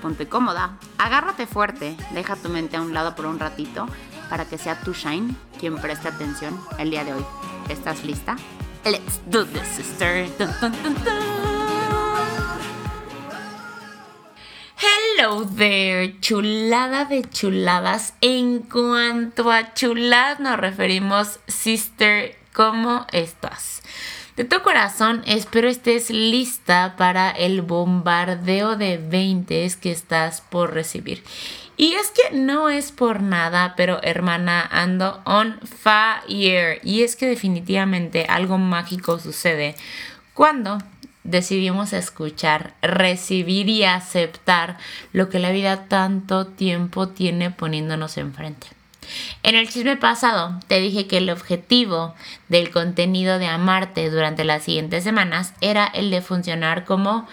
ponte cómoda, agárrate fuerte, deja tu mente a un lado por un ratito para que sea tu Shine quien preste atención el día de hoy. ¿Estás lista? Let's do this, sister. Hello there, chulada de chuladas. En cuanto a chuladas nos referimos, sister, ¿cómo estás? De tu corazón, espero estés lista para el bombardeo de 20 que estás por recibir. Y es que no es por nada, pero hermana, ando on fire. Y es que definitivamente algo mágico sucede cuando decidimos escuchar, recibir y aceptar lo que la vida tanto tiempo tiene poniéndonos enfrente. En el chisme pasado te dije que el objetivo del contenido de Amarte durante las siguientes semanas era el de funcionar como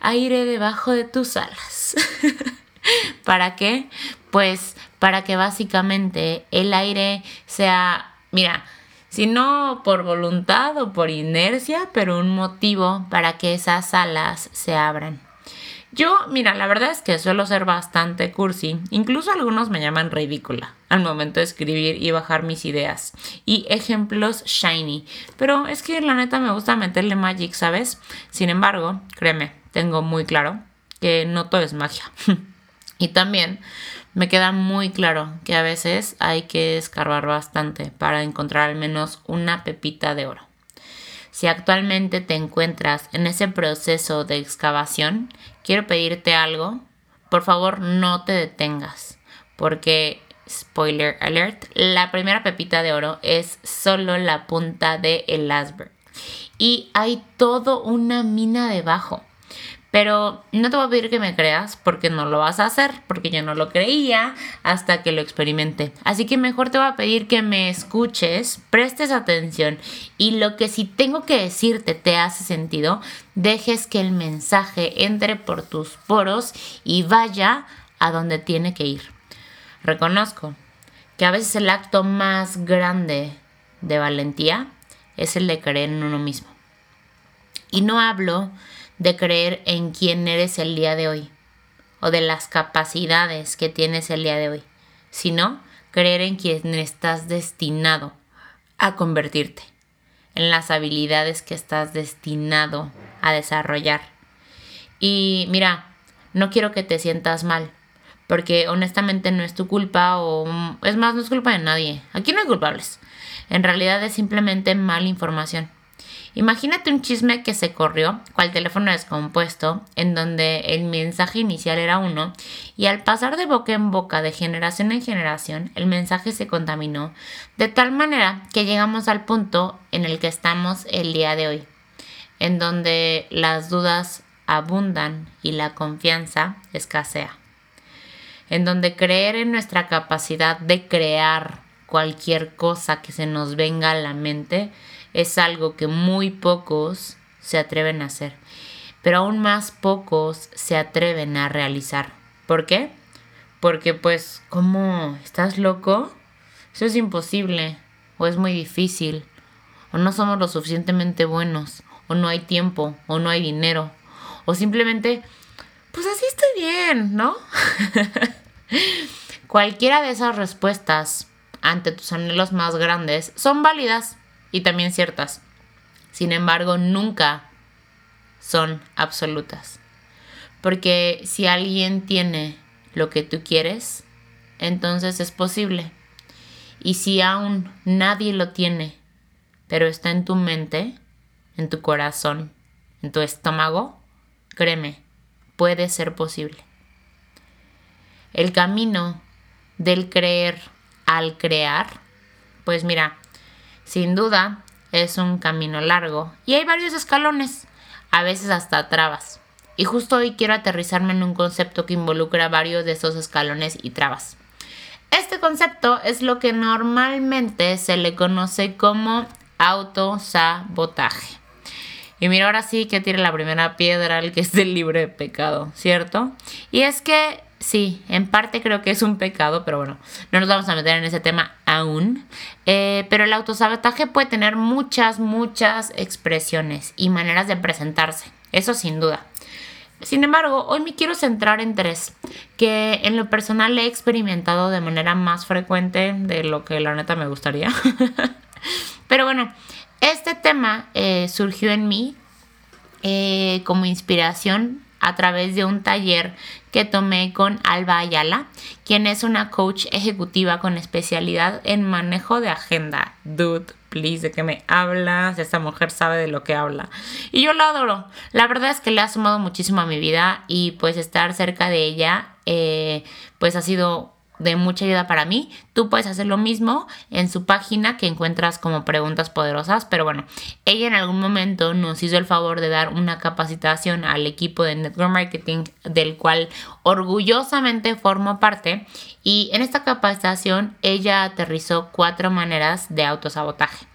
aire debajo de tus alas. ¿Para qué? Pues para que básicamente el aire sea, mira, si no por voluntad o por inercia, pero un motivo para que esas alas se abran. Yo, mira, la verdad es que suelo ser bastante cursi. Incluso algunos me llaman ridícula al momento de escribir y bajar mis ideas. Y ejemplos shiny. Pero es que la neta me gusta meterle magic, ¿sabes? Sin embargo, créeme, tengo muy claro que no todo es magia. y también me queda muy claro que a veces hay que escarbar bastante para encontrar al menos una pepita de oro. Si actualmente te encuentras en ese proceso de excavación, quiero pedirte algo. Por favor, no te detengas, porque, spoiler alert, la primera pepita de oro es solo la punta del el. Y hay todo una mina debajo. Pero no te voy a pedir que me creas porque no lo vas a hacer, porque yo no lo creía hasta que lo experimenté. Así que mejor te voy a pedir que me escuches, prestes atención y lo que si tengo que decirte te hace sentido, dejes que el mensaje entre por tus poros y vaya a donde tiene que ir. Reconozco que a veces el acto más grande de valentía es el de creer en uno mismo. Y no hablo de creer en quién eres el día de hoy o de las capacidades que tienes el día de hoy, sino creer en quién estás destinado a convertirte, en las habilidades que estás destinado a desarrollar. Y mira, no quiero que te sientas mal, porque honestamente no es tu culpa o es más, no es culpa de nadie. Aquí no hay culpables. En realidad es simplemente mala información. Imagínate un chisme que se corrió, cual teléfono descompuesto, en donde el mensaje inicial era uno, y al pasar de boca en boca, de generación en generación, el mensaje se contaminó, de tal manera que llegamos al punto en el que estamos el día de hoy, en donde las dudas abundan y la confianza escasea, en donde creer en nuestra capacidad de crear cualquier cosa que se nos venga a la mente es algo que muy pocos se atreven a hacer, pero aún más pocos se atreven a realizar. ¿Por qué? Porque pues, ¿cómo? ¿Estás loco? Eso es imposible, o es muy difícil, o no somos lo suficientemente buenos, o no hay tiempo, o no hay dinero, o simplemente, pues así estoy bien, ¿no? Cualquiera de esas respuestas ante tus anhelos más grandes son válidas y también ciertas. Sin embargo, nunca son absolutas. Porque si alguien tiene lo que tú quieres, entonces es posible. Y si aún nadie lo tiene, pero está en tu mente, en tu corazón, en tu estómago, créeme, puede ser posible. El camino del creer al crear, pues mira, sin duda, es un camino largo y hay varios escalones, a veces hasta trabas. Y justo hoy quiero aterrizarme en un concepto que involucra varios de esos escalones y trabas. Este concepto es lo que normalmente se le conoce como autosabotaje. Y mira, ahora sí que tiene la primera piedra el que es del libre de pecado, ¿cierto? Y es que sí, en parte creo que es un pecado, pero bueno, no nos vamos a meter en ese tema aún. Eh, pero el autosabotaje puede tener muchas, muchas expresiones y maneras de presentarse, eso sin duda. Sin embargo, hoy me quiero centrar en tres, que en lo personal he experimentado de manera más frecuente de lo que la neta me gustaría. pero bueno, este tema eh, surgió en mí eh, como inspiración a través de un taller que tomé con Alba Ayala, quien es una coach ejecutiva con especialidad en manejo de agenda. Dude, please, ¿de qué me hablas? Esta mujer sabe de lo que habla. Y yo la adoro. La verdad es que le ha sumado muchísimo a mi vida y pues estar cerca de ella, eh, pues ha sido de mucha ayuda para mí. Tú puedes hacer lo mismo en su página que encuentras como preguntas poderosas, pero bueno, ella en algún momento nos hizo el favor de dar una capacitación al equipo de Network Marketing del cual orgullosamente formo parte y en esta capacitación ella aterrizó cuatro maneras de autosabotaje.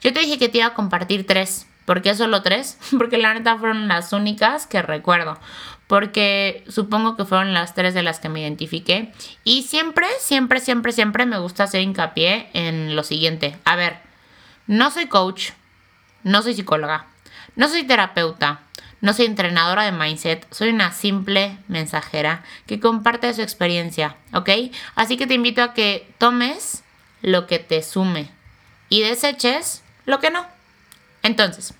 Yo te dije que te iba a compartir tres. ¿Por qué solo tres? Porque la neta fueron las únicas que recuerdo porque supongo que fueron las tres de las que me identifiqué. Y siempre, siempre, siempre, siempre me gusta hacer hincapié en lo siguiente. A ver, no soy coach, no soy psicóloga, no soy terapeuta, no soy entrenadora de mindset, soy una simple mensajera que comparte su experiencia, ¿ok? Así que te invito a que tomes lo que te sume y deseches lo que no. Entonces,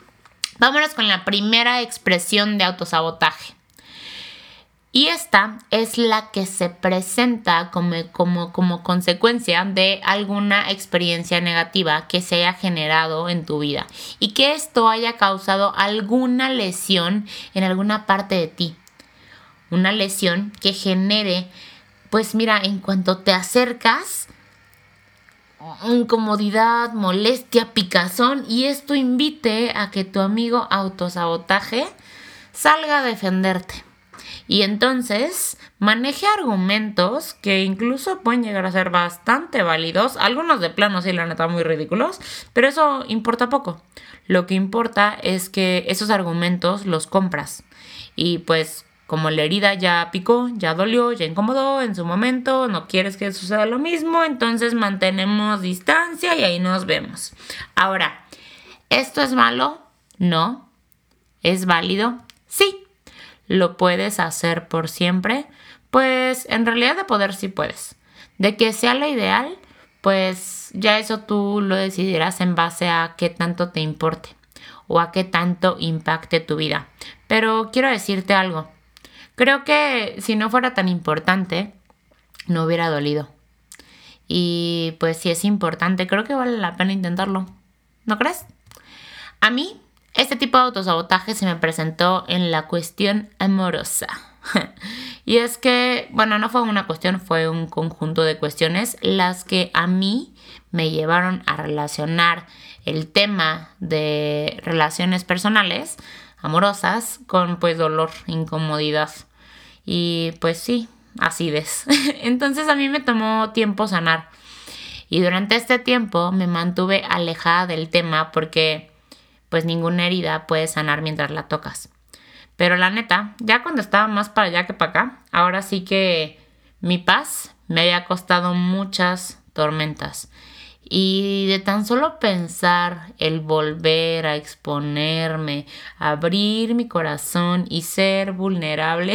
vámonos con la primera expresión de autosabotaje. Y esta es la que se presenta como, como, como, consecuencia de alguna experiencia negativa que se haya generado en tu vida y que esto haya causado alguna lesión en alguna parte de ti. Una lesión que genere, pues mira, en cuanto te acercas, incomodidad, molestia, picazón y esto invite a que tu amigo autosabotaje salga a defenderte y entonces maneje argumentos que incluso pueden llegar a ser bastante válidos, algunos de plano sí, la neta, muy ridículos, pero eso importa poco. Lo que importa es que esos argumentos los compras y pues como la herida ya picó, ya dolió, ya incomodó en su momento, no quieres que suceda lo mismo, entonces mantenemos distancia y ahí nos vemos. Ahora, ¿esto es malo? No. ¿Es válido? Sí lo puedes hacer por siempre, pues en realidad de poder sí puedes. De que sea lo ideal, pues ya eso tú lo decidirás en base a qué tanto te importe o a qué tanto impacte tu vida. Pero quiero decirte algo. Creo que si no fuera tan importante, no hubiera dolido. Y pues si es importante, creo que vale la pena intentarlo. ¿No crees? A mí este tipo de autosabotaje se me presentó en la cuestión amorosa. y es que, bueno, no fue una cuestión, fue un conjunto de cuestiones las que a mí me llevaron a relacionar el tema de relaciones personales, amorosas, con pues dolor, incomodidad y pues sí, acidez. Entonces a mí me tomó tiempo sanar. Y durante este tiempo me mantuve alejada del tema porque pues ninguna herida puede sanar mientras la tocas. Pero la neta, ya cuando estaba más para allá que para acá, ahora sí que mi paz me había costado muchas tormentas. Y de tan solo pensar el volver a exponerme, abrir mi corazón y ser vulnerable,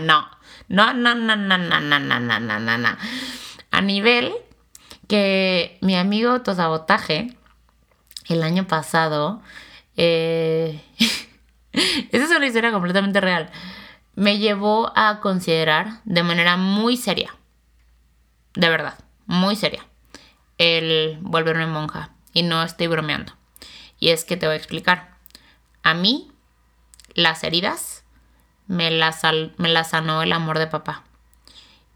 no, no, no, no, no, no, no, no, no, no, no. A nivel que mi amigo Tosabotaje el año pasado, eh, esa es una historia completamente real, me llevó a considerar de manera muy seria, de verdad, muy seria, el volverme monja. Y no estoy bromeando. Y es que te voy a explicar. A mí, las heridas me las, me las sanó el amor de papá.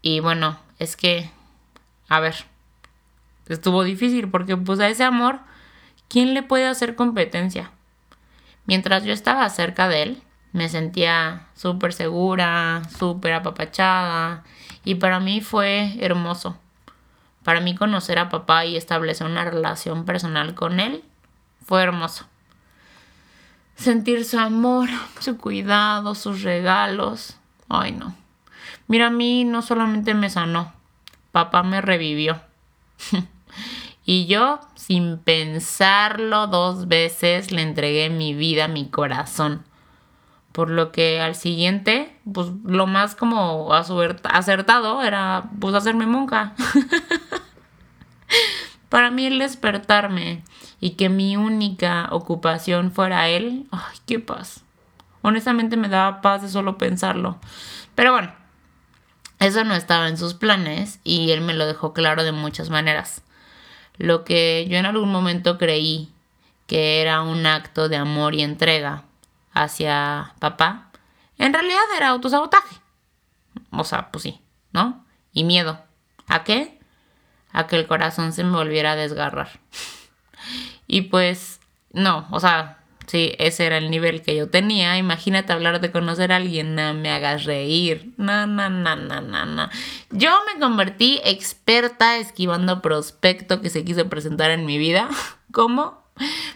Y bueno, es que, a ver, estuvo difícil porque pues a ese amor ¿quién le puede hacer competencia? mientras yo estaba cerca de él, me sentía súper segura, súper apapachada y para mí fue hermoso. Para mí conocer a papá y establecer una relación personal con él fue hermoso. Sentir su amor, su cuidado, sus regalos. Ay, no. Mira, a mí no solamente me sanó, papá me revivió. y yo, sin pensarlo dos veces, le entregué mi vida, mi corazón. Por lo que al siguiente, pues lo más como acertado era pues hacerme monja. Para mí el despertarme y que mi única ocupación fuera él, ay, qué paz. Honestamente me daba paz de solo pensarlo. Pero bueno, eso no estaba en sus planes y él me lo dejó claro de muchas maneras. Lo que yo en algún momento creí que era un acto de amor y entrega hacia papá, en realidad era autosabotaje. O sea, pues sí, ¿no? Y miedo. ¿A qué? A que el corazón se me volviera a desgarrar. y pues, no, o sea, sí, ese era el nivel que yo tenía. Imagínate hablar de conocer a alguien, no me hagas reír. No, no, no, no, no, no. Yo me convertí experta esquivando prospecto que se quiso presentar en mi vida. ¿Cómo?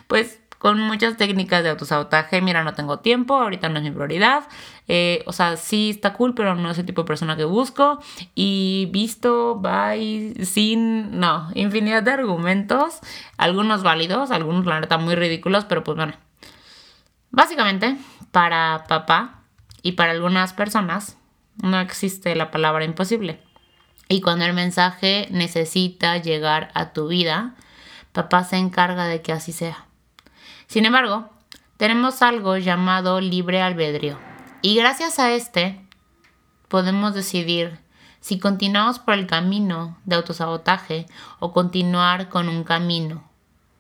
Pues con muchas técnicas de autosabotaje. Mira, no tengo tiempo, ahorita no es mi prioridad. Eh, o sea, sí está cool, pero no es el tipo de persona que busco. Y visto, bye, sin, no, infinidad de argumentos. Algunos válidos, algunos la neta muy ridículos, pero pues bueno. Básicamente, para papá y para algunas personas no existe la palabra imposible. Y cuando el mensaje necesita llegar a tu vida, papá se encarga de que así sea. Sin embargo, tenemos algo llamado libre albedrío. Y gracias a este, podemos decidir si continuamos por el camino de autosabotaje o continuar con un camino,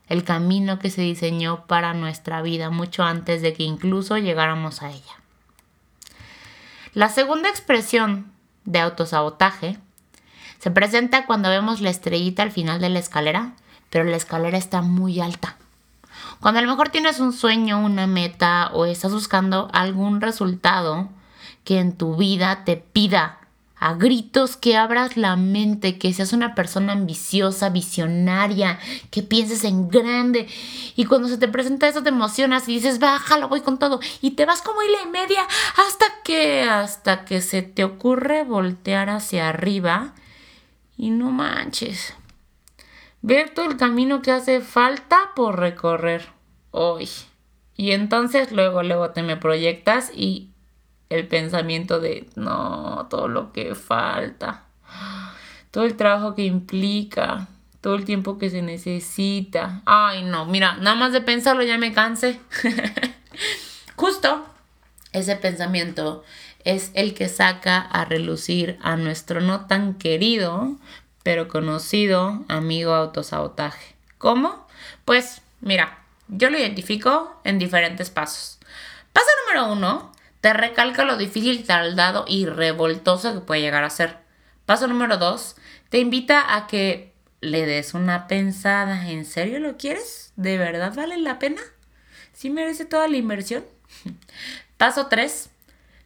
el camino que se diseñó para nuestra vida mucho antes de que incluso llegáramos a ella. La segunda expresión de autosabotaje se presenta cuando vemos la estrellita al final de la escalera, pero la escalera está muy alta. Cuando a lo mejor tienes un sueño, una meta o estás buscando algún resultado que en tu vida te pida a gritos que abras la mente, que seas una persona ambiciosa, visionaria, que pienses en grande. Y cuando se te presenta eso te emocionas y dices, bájalo, voy con todo. Y te vas como hila y media hasta que, hasta que se te ocurre voltear hacia arriba y no manches ver todo el camino que hace falta por recorrer hoy. Y entonces luego, luego te me proyectas y el pensamiento de, no, todo lo que falta, todo el trabajo que implica, todo el tiempo que se necesita. Ay, no, mira, nada más de pensarlo ya me canse. Justo ese pensamiento es el que saca a relucir a nuestro no tan querido, pero conocido amigo autosabotaje. ¿Cómo? Pues mira, yo lo identifico en diferentes pasos. Paso número uno, te recalca lo difícil, tardado y revoltoso que puede llegar a ser. Paso número dos, te invita a que le des una pensada. ¿En serio lo quieres? ¿De verdad vale la pena? ¿Sí merece toda la inversión? Paso tres,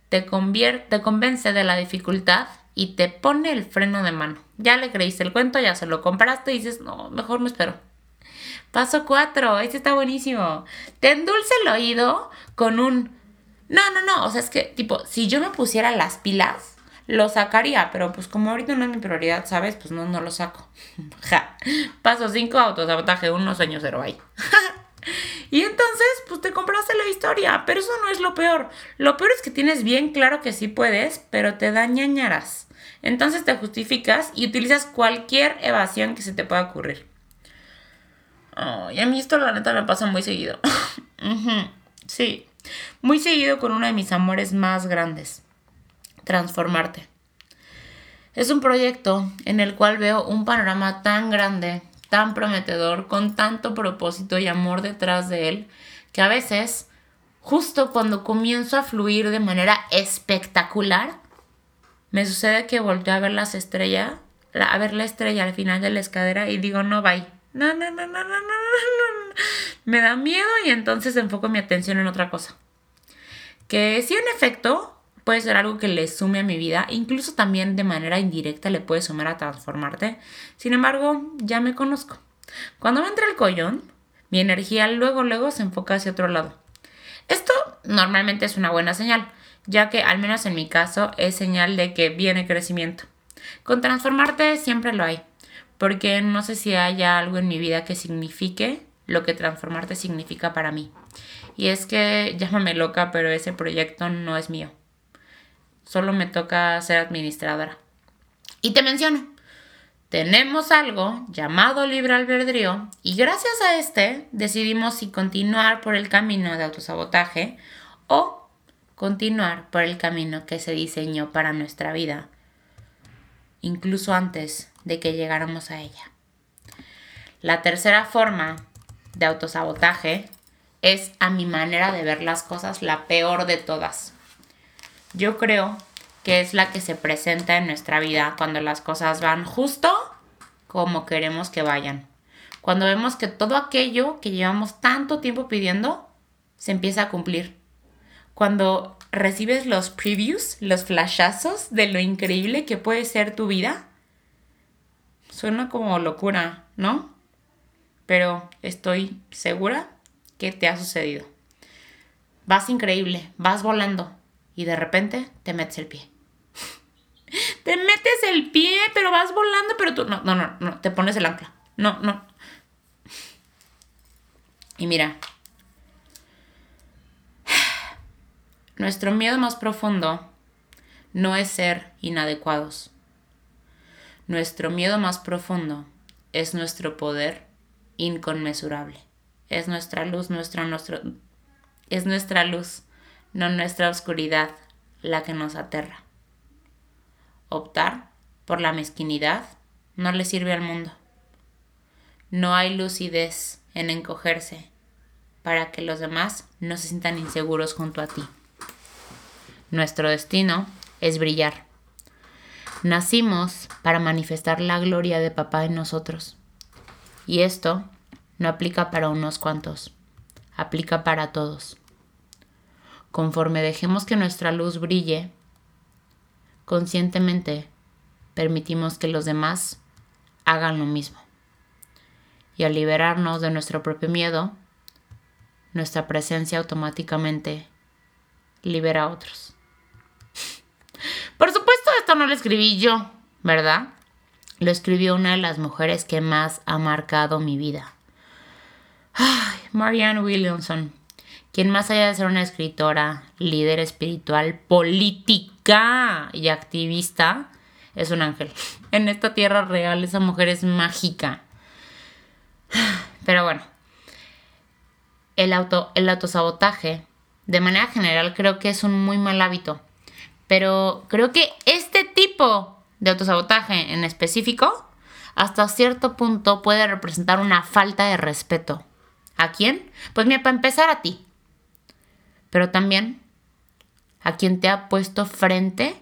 te, te convence de la dificultad y te pone el freno de mano. Ya le creíste el cuento, ya se lo compraste y dices, no, mejor me espero. Paso 4, este está buenísimo. Te endulce el oído con un... No, no, no, o sea, es que tipo, si yo me pusiera las pilas, lo sacaría, pero pues como ahorita no es mi prioridad, ¿sabes? Pues no, no lo saco. ja. Paso 5, autosabotaje 1, sueño 0, ahí. y entonces, pues te compraste la historia, pero eso no es lo peor. Lo peor es que tienes bien claro que sí puedes, pero te da ñañaras. Entonces te justificas y utilizas cualquier evasión que se te pueda ocurrir. y a mí esto la neta me pasa muy seguido. Sí, muy seguido con uno de mis amores más grandes. Transformarte. Es un proyecto en el cual veo un panorama tan grande, tan prometedor, con tanto propósito y amor detrás de él, que a veces, justo cuando comienzo a fluir de manera espectacular, me sucede que volteo a ver las estrellas, a ver la estrella al final de la escalera y digo, no, bye. No, no, no, no, no, no, no, no. Me da miedo y entonces enfoco mi atención en otra cosa. Que sí, en efecto, puede ser algo que le sume a mi vida, incluso también de manera indirecta le puede sumar a transformarte. Sin embargo, ya me conozco. Cuando me entra el collón, mi energía luego luego se enfoca hacia otro lado. Esto normalmente es una buena señal, ya que al menos en mi caso es señal de que viene crecimiento. Con transformarte siempre lo hay, porque no sé si haya algo en mi vida que signifique lo que transformarte significa para mí. Y es que llámame loca, pero ese proyecto no es mío. Solo me toca ser administradora. Y te menciono, tenemos algo llamado libre albedrío y gracias a este decidimos si continuar por el camino de autosabotaje o continuar por el camino que se diseñó para nuestra vida, incluso antes de que llegáramos a ella. La tercera forma de autosabotaje es a mi manera de ver las cosas la peor de todas. Yo creo que es la que se presenta en nuestra vida cuando las cosas van justo como queremos que vayan. Cuando vemos que todo aquello que llevamos tanto tiempo pidiendo se empieza a cumplir. Cuando recibes los previews, los flashazos de lo increíble que puede ser tu vida, suena como locura, ¿no? Pero estoy segura que te ha sucedido. Vas increíble, vas volando y de repente te metes el pie. te metes el pie, pero vas volando, pero tú no, no, no, no, te pones el ancla. No, no. Y mira, nuestro miedo más profundo no es ser inadecuados. Nuestro miedo más profundo es nuestro poder inconmensurable es nuestra luz, nuestra, nuestro, es nuestra luz, no nuestra oscuridad, la que nos aterra. Optar por la mezquinidad no le sirve al mundo. No hay lucidez en encogerse para que los demás no se sientan inseguros junto a ti. Nuestro destino es brillar. Nacimos para manifestar la gloria de papá en nosotros. Y esto no aplica para unos cuantos, aplica para todos. Conforme dejemos que nuestra luz brille, conscientemente permitimos que los demás hagan lo mismo. Y al liberarnos de nuestro propio miedo, nuestra presencia automáticamente libera a otros. Por supuesto, esto no lo escribí yo, ¿verdad? Lo escribió una de las mujeres que más ha marcado mi vida. Marianne Williamson, quien más allá de ser una escritora, líder espiritual, política y activista, es un ángel. En esta tierra real esa mujer es mágica. Pero bueno, el, auto, el autosabotaje, de manera general, creo que es un muy mal hábito. Pero creo que este tipo de autosabotaje en específico, hasta cierto punto puede representar una falta de respeto ¿A quién? Pues mira, para empezar a ti. Pero también a quien te ha puesto frente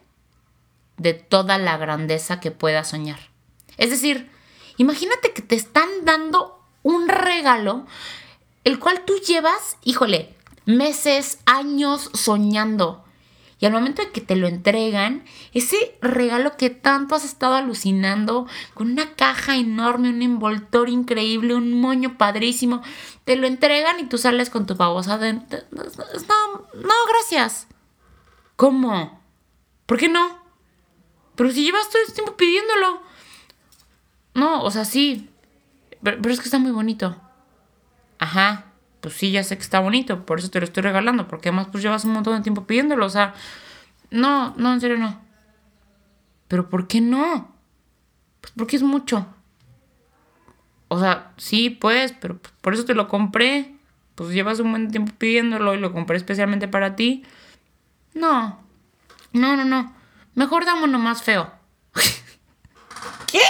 de toda la grandeza que puedas soñar. Es decir, imagínate que te están dando un regalo, el cual tú llevas, híjole, meses, años soñando. Y al momento de que te lo entregan, ese regalo que tanto has estado alucinando, con una caja enorme, un envoltor increíble, un moño padrísimo, te lo entregan y tú sales con tu babosa de... No, no, gracias. ¿Cómo? ¿Por qué no? Pero si llevas todo el tiempo pidiéndolo. No, o sea, sí. pero es que está muy bonito. Ajá pues sí, ya sé que está bonito, por eso te lo estoy regalando, porque además pues llevas un montón de tiempo pidiéndolo, o sea, no, no, en serio no. Pero ¿por qué no? Pues porque es mucho. O sea, sí, pues, pero por eso te lo compré. Pues llevas un buen tiempo pidiéndolo y lo compré especialmente para ti. No, no, no, no. Mejor uno más feo. ¿Qué?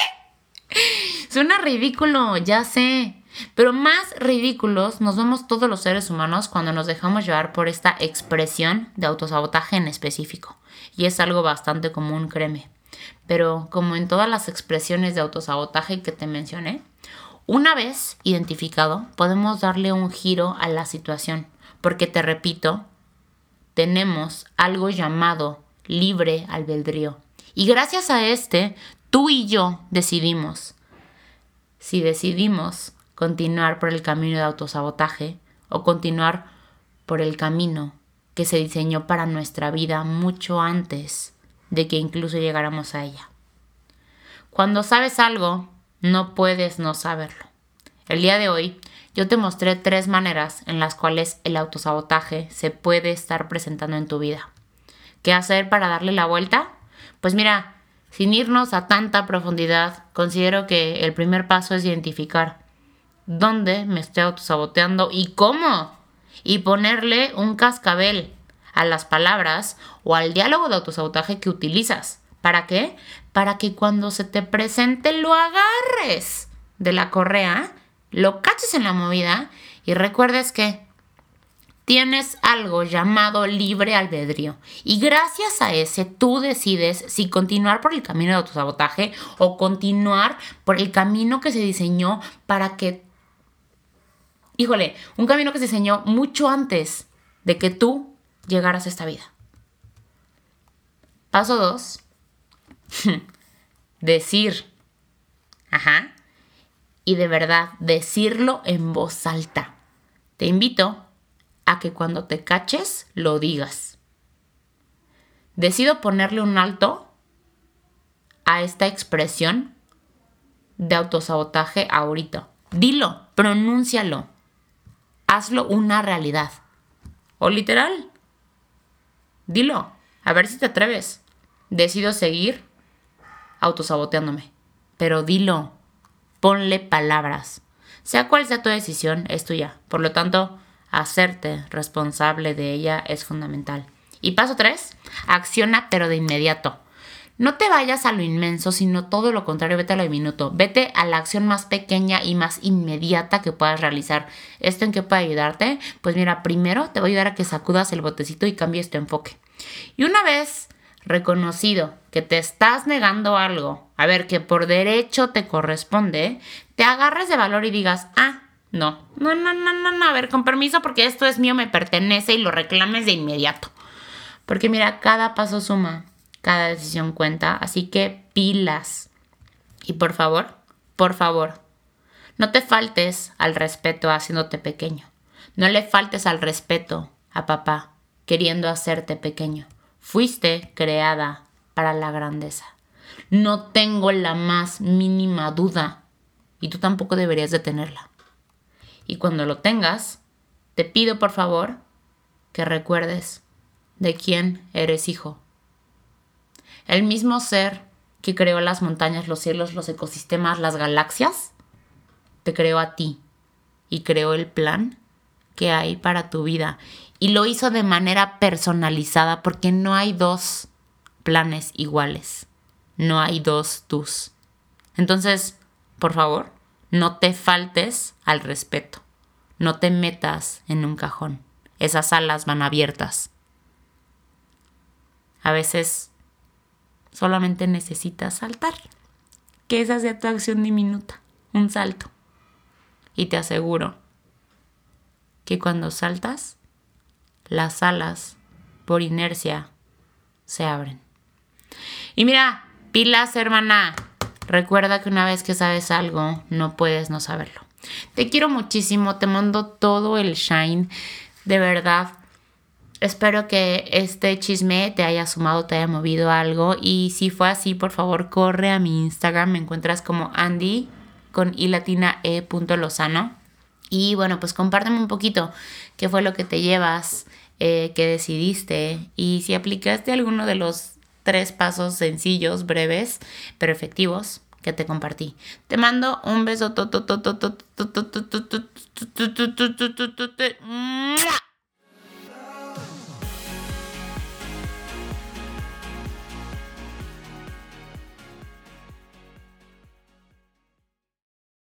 Suena ridículo, ya sé. Pero más ridículos nos vemos todos los seres humanos cuando nos dejamos llevar por esta expresión de autosabotaje en específico. Y es algo bastante común, créeme. Pero como en todas las expresiones de autosabotaje que te mencioné, Una vez identificado, podemos darle un giro a la situación, porque te repito, tenemos algo llamado libre albedrío. Y gracias a este, tú y yo decidimos si decidimos continuar por el camino de autosabotaje o continuar por el camino que se diseñó para nuestra vida mucho antes de que incluso llegáramos a ella. Cuando sabes algo, no puedes no saberlo. El día de hoy yo te mostré tres maneras en las cuales el autosabotaje se puede estar presentando en tu vida. ¿Qué hacer para darle la vuelta? Pues mira, sin irnos a tanta profundidad, considero que el primer paso es identificar dónde me estoy autosaboteando y cómo. Y ponerle un cascabel a las palabras o al diálogo de autosabotaje que utilizas. ¿Para qué? Para que cuando se te presente lo agarres de la correa, lo caches en la movida y recuerdes que tienes algo llamado libre albedrío. Y gracias a ese tú decides si continuar por el camino de autosabotaje o continuar por el camino que se diseñó para que... Híjole, un camino que se diseñó mucho antes de que tú llegaras a esta vida. Paso 2. Decir. Ajá. Y de verdad, decirlo en voz alta. Te invito a que cuando te caches lo digas. Decido ponerle un alto a esta expresión de autosabotaje ahorita. Dilo, pronúncialo, hazlo una realidad. O literal, dilo, a ver si te atreves. Decido seguir autosaboteándome, pero dilo, ponle palabras. Sea cual sea tu decisión, es tuya. Por lo tanto, hacerte responsable de ella es fundamental. Y paso 3, acciona pero de inmediato. No te vayas a lo inmenso, sino todo lo contrario, vete a lo minuto. Vete a la acción más pequeña y más inmediata que puedas realizar. ¿Esto en qué puede ayudarte? Pues mira, primero te voy a ayudar a que sacudas el botecito y cambies tu enfoque. Y una vez reconocido que te estás negando algo, a ver, que por derecho te corresponde, te agarres de valor y digas, ah, no, no, no, no, no, no, a ver, con permiso porque esto es mío, me pertenece y lo reclames de inmediato. Porque mira, cada paso suma, cada decisión cuenta, así que pilas. Y por favor, por favor, no te faltes al respeto haciéndote pequeño. No le faltes al respeto a papá queriendo hacerte pequeño. Fuiste creada para la grandeza. No tengo la más mínima duda y tú tampoco deberías de tenerla. Y cuando lo tengas, te pido por favor que recuerdes de quién eres hijo. El mismo ser que creó las montañas, los cielos, los ecosistemas, las galaxias, te creó a ti y creó el plan que hay para tu vida. Y lo hizo de manera personalizada porque no hay dos planes iguales. No hay dos tus. Entonces, por favor, no te faltes al respeto. No te metas en un cajón. Esas alas van abiertas. A veces solamente necesitas saltar. Que esa sea tu acción diminuta. Un salto. Y te aseguro que cuando saltas, las alas, por inercia, se abren. Y mira, pilas, hermana. Recuerda que una vez que sabes algo, no puedes no saberlo. Te quiero muchísimo, te mando todo el shine, de verdad. Espero que este chisme te haya sumado, te haya movido algo. Y si fue así, por favor, corre a mi Instagram. Me encuentras como Andy con i latina e punto lozano. Y bueno, pues compárteme un poquito qué fue lo que te llevas, eh, qué decidiste y si aplicaste alguno de los tres pasos sencillos, breves, pero efectivos que te compartí. Te mando un beso.